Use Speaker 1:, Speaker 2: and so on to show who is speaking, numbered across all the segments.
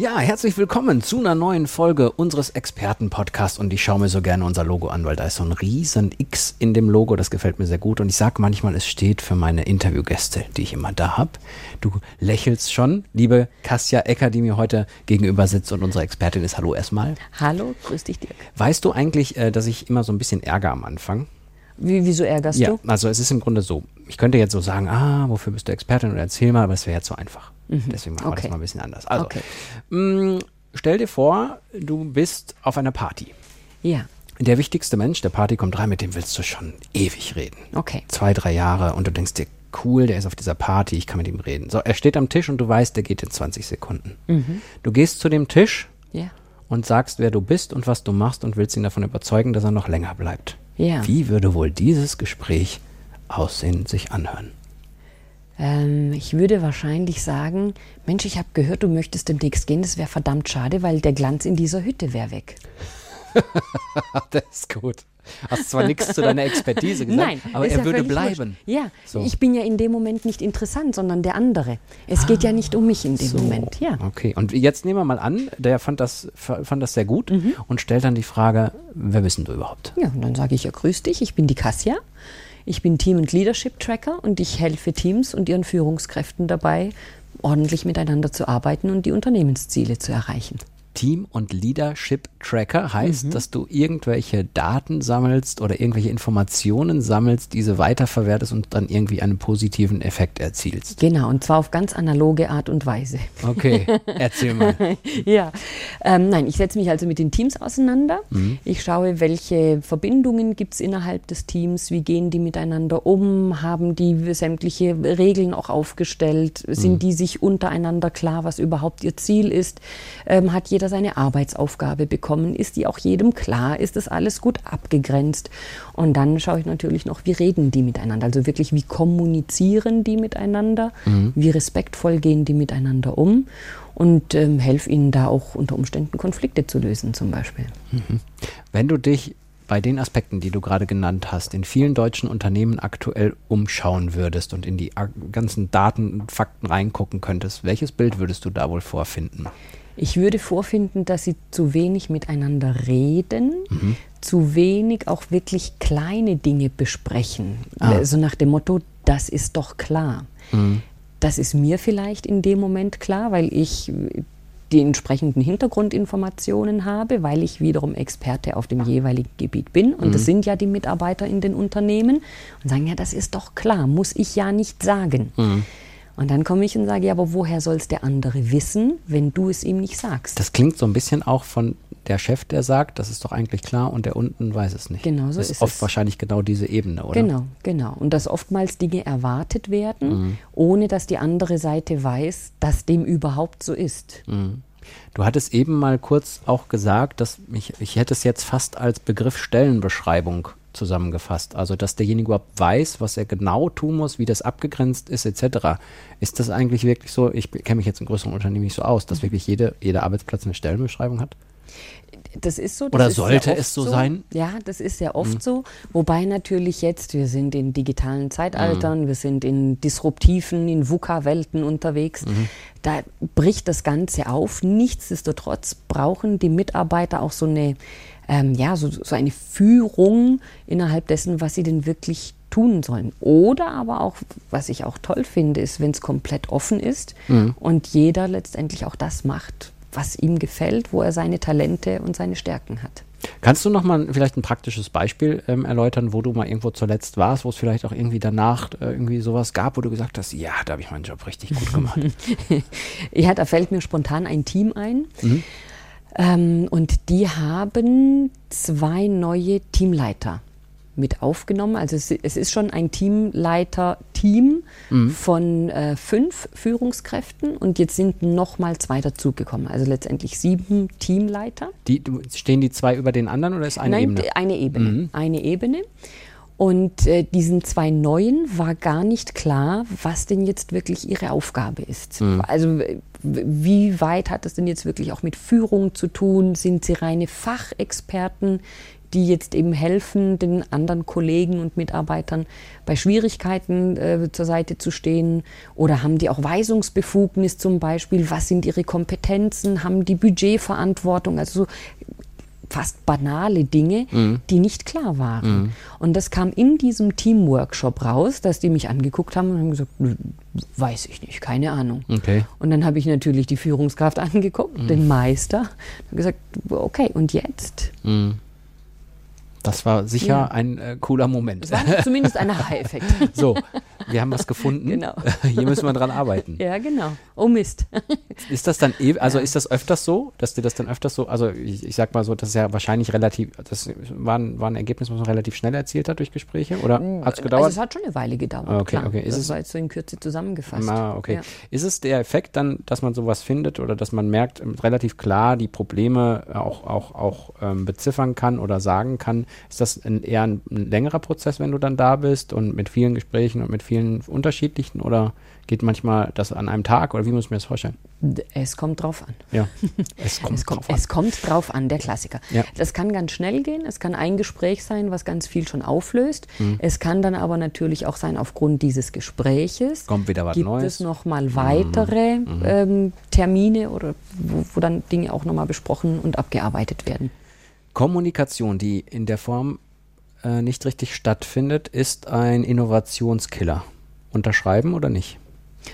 Speaker 1: Ja, herzlich willkommen zu einer neuen Folge unseres Experten-Podcasts und ich schaue mir so gerne unser Logo an, weil da ist so ein riesen X in dem Logo, das gefällt mir sehr gut und ich sage manchmal, es steht für meine Interviewgäste, die ich immer da habe. Du lächelst schon, liebe Kassia Ecker, die mir heute gegenüber sitzt und unsere Expertin ist. Hallo erstmal.
Speaker 2: Hallo, grüß dich Dirk.
Speaker 1: Weißt du eigentlich, äh, dass ich immer so ein bisschen ärger am Anfang?
Speaker 2: Wie, wieso ärgerst
Speaker 1: ja,
Speaker 2: du?
Speaker 1: also es ist im Grunde so, ich könnte jetzt so sagen, ah, wofür bist du Expertin oder erzähl mal, aber es wäre jetzt so einfach. Deswegen machen wir
Speaker 2: Okay.
Speaker 1: das mal ein bisschen anders. Also,
Speaker 2: Okay.
Speaker 1: mh, stell dir vor, du bist auf einer Party.
Speaker 2: Ja,
Speaker 1: Der wichtigste Mensch der Party kommt rein, mit dem willst du schon ewig reden.
Speaker 2: okay.
Speaker 1: Zwei, drei Jahre und du denkst dir, cool, der ist auf dieser Party, ich kann mit ihm reden. So, er steht am Tisch und du weißt, der geht in 20 Sekunden. Du gehst zu dem Tisch
Speaker 2: Ja,
Speaker 1: und sagst, wer du bist und was du machst und willst ihn davon überzeugen, dass er noch länger bleibt.
Speaker 2: ja.
Speaker 1: Wie würde wohl dieses Gespräch aussehen, sich anhören?
Speaker 2: Ähm, ich würde wahrscheinlich sagen, Mensch, ich habe gehört, du möchtest demnächst gehen. Das wäre verdammt schade, weil der Glanz in dieser Hütte wäre weg.
Speaker 1: das ist gut. Hast zwar nichts zu deiner Expertise gesagt,
Speaker 2: Nein,
Speaker 1: aber er
Speaker 2: ja
Speaker 1: würde bleiben.
Speaker 2: wurscht. Ja,
Speaker 1: So.
Speaker 2: ich bin ja in dem Moment nicht interessant, sondern der andere. Es geht ja nicht um mich in dem
Speaker 1: So,
Speaker 2: Moment. Ja.
Speaker 1: Okay, und jetzt nehmen wir mal an, der fand das, fand das sehr gut
Speaker 2: Mhm.
Speaker 1: und stellt dann die Frage, wer bist denn du überhaupt?
Speaker 2: Ja, und dann sage ich ja, grüß dich, ich bin die Kassia. Ich bin Team- und Leadership-Tracker und ich helfe Teams und ihren Führungskräften dabei, ordentlich miteinander zu arbeiten und die Unternehmensziele zu erreichen.
Speaker 1: Team- und Leadership-Tracker heißt,
Speaker 2: Mhm.
Speaker 1: dass du irgendwelche Daten sammelst oder irgendwelche Informationen sammelst, diese weiterverwertest und dann irgendwie einen positiven Effekt erzielst.
Speaker 2: Genau, und zwar auf ganz analoge Art und Weise.
Speaker 1: Okay, erzähl mal.
Speaker 2: ja, ähm, nein, ich setze mich also mit den Teams auseinander. Ich schaue, welche Verbindungen gibt es innerhalb des Teams, wie gehen die miteinander um, haben die sämtliche Regeln auch aufgestellt, sind die sich untereinander klar, was überhaupt ihr Ziel ist, ähm, hat jeder seine Arbeitsaufgabe bekommen, ist die auch jedem klar, ist das alles gut abgegrenzt. Und dann schaue ich natürlich noch, wie reden die miteinander, also wirklich, wie kommunizieren die miteinander, wie respektvoll gehen die miteinander um und ähm, helfe ihnen da auch unter Umständen Konflikte zu lösen zum Beispiel.
Speaker 1: Wenn du dich bei den Aspekten, die du gerade genannt hast, in vielen deutschen Unternehmen aktuell umschauen würdest und in die ganzen Daten und Fakten reingucken könntest, welches Bild würdest du da wohl vorfinden?
Speaker 2: Ich würde vorfinden, dass sie zu wenig miteinander reden, zu wenig auch wirklich kleine Dinge besprechen.
Speaker 1: Ah.
Speaker 2: So nach dem Motto, das ist doch klar. Das ist mir vielleicht in dem Moment klar, weil ich die entsprechenden Hintergrundinformationen habe, weil ich wiederum Experte auf dem jeweiligen Gebiet bin. Und das sind ja die Mitarbeiter in den Unternehmen und sagen, ja, das ist doch klar, muss ich ja nicht sagen. Und dann komme ich und sage, ja, aber woher soll es der andere wissen, wenn du es ihm nicht sagst?
Speaker 1: Das klingt so ein bisschen auch von der Chef, der sagt, das ist doch eigentlich klar und der unten weiß es nicht.
Speaker 2: Genau so
Speaker 1: das ist
Speaker 2: ist
Speaker 1: oft
Speaker 2: es.
Speaker 1: wahrscheinlich genau diese Ebene, oder?
Speaker 2: Genau, genau. Und dass oftmals Dinge erwartet werden, ohne dass die andere Seite weiß, dass dem überhaupt so ist.
Speaker 1: Du hattest eben mal kurz auch gesagt, dass ich, ich hätte es jetzt fast als Begriff Stellenbeschreibung zusammengefasst. Also, dass derjenige überhaupt weiß, was er genau tun muss, wie das abgegrenzt ist, etc. Ist das eigentlich wirklich so? Ich kenne mich jetzt in größeren Unternehmen nicht so aus, dass wirklich jede, jeder Arbeitsplatz eine Stellenbeschreibung hat?
Speaker 2: Das ist so. Das
Speaker 1: Oder
Speaker 2: ist
Speaker 1: sollte es so sein?
Speaker 2: Ja, das ist sehr oft so. Wobei natürlich jetzt, wir sind in digitalen Zeitaltern, wir sind in disruptiven, in VUCA-Welten unterwegs. Da bricht das Ganze auf. Nichtsdestotrotz brauchen die Mitarbeiter auch so eine, ähm, ja, so, so eine Führung innerhalb dessen, was sie denn wirklich tun sollen. Oder aber auch, was ich auch toll finde, ist, wenn es komplett offen ist und jeder letztendlich auch das macht, was ihm gefällt, wo er seine Talente und seine Stärken hat.
Speaker 1: Kannst du noch mal vielleicht ein praktisches Beispiel ähm, erläutern, wo du mal irgendwo zuletzt warst, wo es vielleicht auch irgendwie danach äh, irgendwie sowas gab, wo du gesagt hast, ja, da habe ich meinen Job richtig gut gemacht.
Speaker 2: Ja, da fällt mir spontan ein Team ein. Ähm, und die haben zwei neue Teamleiter mit aufgenommen. Also es, es ist schon ein Teamleiter-Team von äh, fünf Führungskräften und jetzt sind noch mal zwei dazugekommen. Also letztendlich sieben Teamleiter.
Speaker 1: Die, stehen die zwei über den anderen oder ist eine
Speaker 2: Nein,
Speaker 1: Ebene?
Speaker 2: eine Ebene. Eine Ebene. Und äh, diesen zwei Neuen war gar nicht klar, was denn jetzt wirklich ihre Aufgabe ist. Mhm. Also wie weit hat das denn jetzt wirklich auch mit Führung zu tun? Sind sie reine Fachexperten, die jetzt eben helfen, den anderen Kollegen und Mitarbeitern bei Schwierigkeiten äh, zur Seite zu stehen? Oder haben die auch Weisungsbefugnis zum Beispiel? Was sind ihre Kompetenzen? Haben die Budgetverantwortung? Also so fast banale Dinge, mhm. die nicht klar waren. Mhm. Und das kam in diesem Teamworkshop raus, dass die mich angeguckt haben und haben gesagt, weiß ich nicht, keine Ahnung. Okay. Und dann habe ich natürlich die Führungskraft angeguckt, mhm. den Meister, und gesagt, okay, und jetzt?
Speaker 1: Das war sicher ja. ein äh, cooler Moment.
Speaker 2: Zumindest ein Aha-Effekt.
Speaker 1: so, wir haben was gefunden. Genau. Hier müssen wir dran arbeiten.
Speaker 2: Ja, genau. Oh Mist.
Speaker 1: ist das dann, e also ja. ist das öfters so, dass dir das dann öfters so, also ich, ich sag mal so, das ist ja wahrscheinlich relativ, das war ein, war ein Ergebnis, was man relativ schnell erzielt hat durch Gespräche oder mm, hat es gedauert? Also
Speaker 2: es hat schon eine Weile gedauert,
Speaker 1: okay, klar. Okay. Ist
Speaker 2: das
Speaker 1: es,
Speaker 2: war jetzt so in Kürze zusammengefasst.
Speaker 1: Ah, okay. Ja. Ist es der Effekt dann, dass man sowas findet oder dass man merkt, relativ klar die Probleme auch, auch, auch ähm, beziffern kann oder sagen kann, ist das ein eher ein, ein, längerer Prozess, wenn du dann da bist und mit vielen Gesprächen und mit vielen unterschiedlichen oder geht manchmal das an einem Tag oder wie muss ich mir das vorstellen?
Speaker 2: Es kommt drauf an.
Speaker 1: Ja, es kommt,
Speaker 2: es kommt drauf an. Es kommt drauf an, der Klassiker. Ja. Das kann ganz schnell gehen, es kann ein Gespräch sein, was ganz viel schon auflöst. Mhm. Es kann dann aber natürlich auch sein, aufgrund dieses Gespräches
Speaker 1: kommt wieder was
Speaker 2: gibt
Speaker 1: Neues.
Speaker 2: es nochmal weitere mhm. ähm, Termine oder wo, wo dann Dinge auch nochmal besprochen und abgearbeitet werden.
Speaker 1: Kommunikation, die in der Form äh, nicht richtig stattfindet, ist ein Innovationskiller. Unterschreiben oder nicht?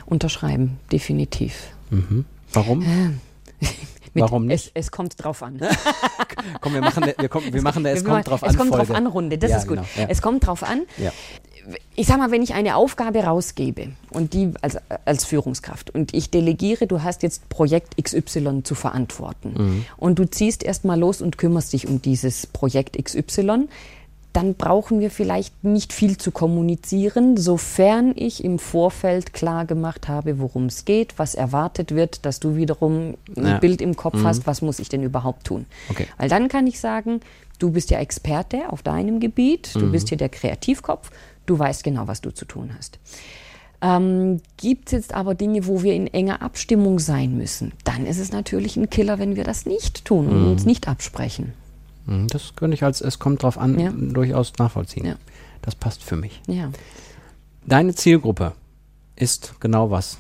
Speaker 2: Unterschreiben, definitiv.
Speaker 1: Mhm. Warum?
Speaker 2: Äh, Warum nicht? Es, es, kommt drauf an.
Speaker 1: Komm, wir machen, wir, kommen, wir machen es kommt drauf
Speaker 2: an. Es kommt Folge. drauf an Runde, das ja, ist gut. Genau, ja. Es kommt drauf an. Ja. Ich sag mal, wenn ich eine Aufgabe rausgebe und die als, als Führungskraft und ich delegiere, du hast jetzt Projekt XY zu verantworten mhm. und du ziehst erstmal los und kümmerst dich um dieses Projekt XY, dann brauchen wir vielleicht nicht viel zu kommunizieren, sofern ich im Vorfeld klar gemacht habe, worum es geht, was erwartet wird, dass du wiederum ein ja. Bild im Kopf mhm. hast, was muss ich denn überhaupt tun. Okay. Weil dann kann ich sagen, du bist ja Experte auf deinem Gebiet, du mhm. bist hier der Kreativkopf, du weißt genau, was du zu tun hast. Ähm, Gibt es jetzt aber Dinge, wo wir in enger Abstimmung sein müssen, dann ist es natürlich ein Killer, wenn wir das nicht tun und mhm. uns nicht absprechen.
Speaker 1: Mhm, das könnte ich als es kommt drauf an ja. durchaus nachvollziehen. Ja. Das passt für mich.
Speaker 2: Ja.
Speaker 1: Deine Zielgruppe ist genau was?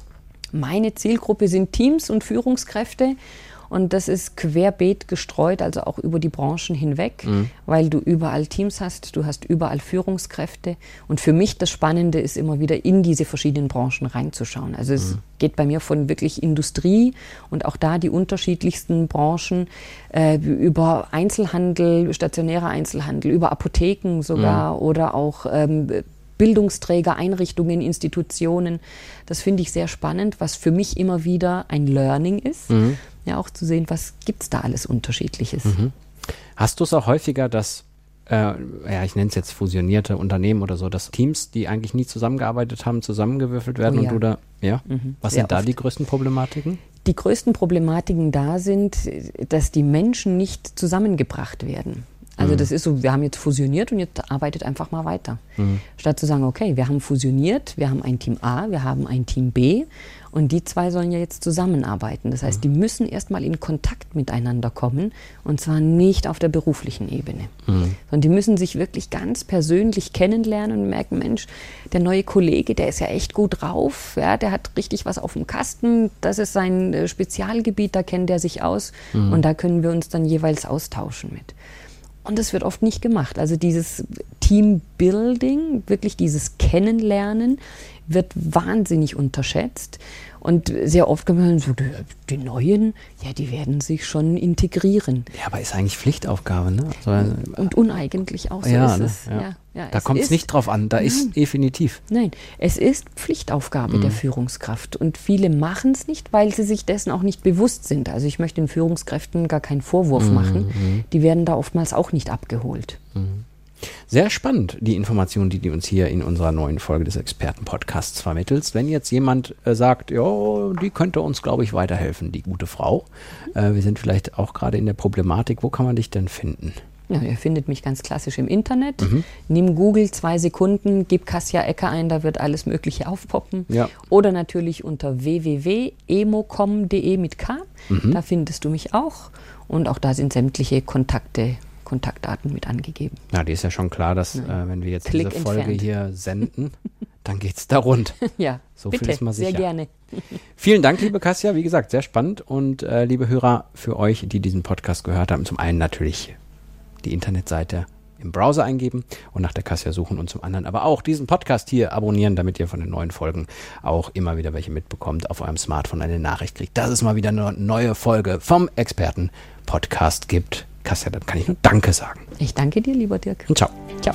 Speaker 2: Meine Zielgruppe sind Teams und Führungskräfte und das ist querbeet gestreut, also auch über die Branchen hinweg, mhm. weil du überall Teams hast, du hast überall Führungskräfte. Und für mich das Spannende ist immer wieder in diese verschiedenen Branchen reinzuschauen. Also es mhm. geht bei mir von wirklich Industrie und auch da die unterschiedlichsten Branchen äh, über Einzelhandel, stationärer Einzelhandel, über Apotheken sogar mhm. oder auch ähm, Bildungsträger, Einrichtungen, Institutionen. Das finde ich sehr spannend, was für mich immer wieder ein Learning ist. Mhm ja auch zu sehen, was gibt es da alles Unterschiedliches. Mhm.
Speaker 1: Hast du es auch häufiger, dass, äh, ja, ich nenne es jetzt fusionierte Unternehmen oder so, dass Teams, die eigentlich nie zusammengearbeitet haben, zusammengewürfelt werden oh, ja. und du da, ja? Mhm. Was Sehr sind da oft. die größten Problematiken?
Speaker 2: Die größten Problematiken da sind, dass die Menschen nicht zusammengebracht werden. Also mhm. das ist so, wir haben jetzt fusioniert und jetzt arbeitet einfach mal weiter. Mhm. Statt zu sagen, okay, wir haben fusioniert, wir haben ein Team A, wir haben ein Team B und die zwei sollen ja jetzt zusammenarbeiten. Das heißt, die müssen erstmal in Kontakt miteinander kommen und zwar nicht auf der beruflichen Ebene, mhm. sondern die müssen sich wirklich ganz persönlich kennenlernen und merken, Mensch, der neue Kollege, der ist ja echt gut drauf, ja, der hat richtig was auf dem Kasten, das ist sein äh, Spezialgebiet, da kennt er sich aus mhm. und da können wir uns dann jeweils austauschen mit. Und das wird oft nicht gemacht. Also dieses Teambuilding, wirklich dieses Kennenlernen, wird wahnsinnig unterschätzt. Und sehr oft kann man so, die, Neuen, ja, die werden sich schon integrieren.
Speaker 1: Ja, aber ist eigentlich Pflichtaufgabe, ne? Also,
Speaker 2: und uneigentlich auch so
Speaker 1: ja, ist ne? es. Ja. Ja, ja, da kommt es nicht drauf an, da nein, ist definitiv.
Speaker 2: Nein, es ist Pflichtaufgabe mhm. der Führungskraft. Und viele machen es nicht, weil sie sich dessen auch nicht bewusst sind. Also ich möchte den Führungskräften gar keinen Vorwurf mhm. machen. Mhm. Die werden da oftmals auch nicht abgeholt.
Speaker 1: Mhm. Sehr spannend, die Informationen, die du uns hier in unserer neuen Folge des Expertenpodcasts vermittelst. Wenn jetzt jemand äh, sagt, ja, die könnte uns, glaube ich, weiterhelfen, die gute Frau. Äh, wir sind vielleicht auch gerade in der Problematik. Wo kann man dich denn finden?
Speaker 2: Ja, ihr findet mich ganz klassisch im Internet. Mhm. Nimm Google zwei Sekunden, gib Kassia Ecker ein, da wird alles Mögliche aufpoppen. Ja. Oder natürlich unter www.emocom.de mit K. Mhm. Da findest du mich auch. Und auch da sind sämtliche Kontakte Kontaktdaten mit angegeben.
Speaker 1: Ja, die ist ja schon klar, dass äh, wenn wir jetzt Klick diese Folge entfernt. hier senden, dann geht es da rund.
Speaker 2: ja, so bitte, viel ist mal sicher. sehr gerne.
Speaker 1: Vielen Dank, liebe Kassia. Wie gesagt, sehr spannend. Und äh, liebe Hörer, für euch, die diesen Podcast gehört haben, zum einen natürlich die Internetseite im Browser eingeben und nach der Kassia suchen und zum anderen aber auch diesen Podcast hier abonnieren, damit ihr von den neuen Folgen auch immer wieder welche mitbekommt, auf eurem Smartphone eine Nachricht kriegt, dass es mal wieder eine neue Folge vom Experten-Podcast gibt. Kassia, dann kann ich nur Danke sagen.
Speaker 2: Ich danke dir, lieber Dirk.
Speaker 1: Und ciao.
Speaker 2: Ciao.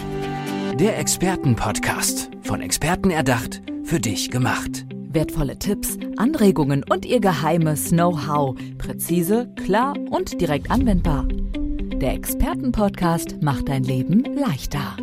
Speaker 3: Der Experten-Podcast. Von Experten erdacht, für dich gemacht.
Speaker 4: Wertvolle Tipps, Anregungen und ihr geheimes Know-how. Präzise, klar und direkt anwendbar. Der Experten-Podcast macht dein Leben leichter.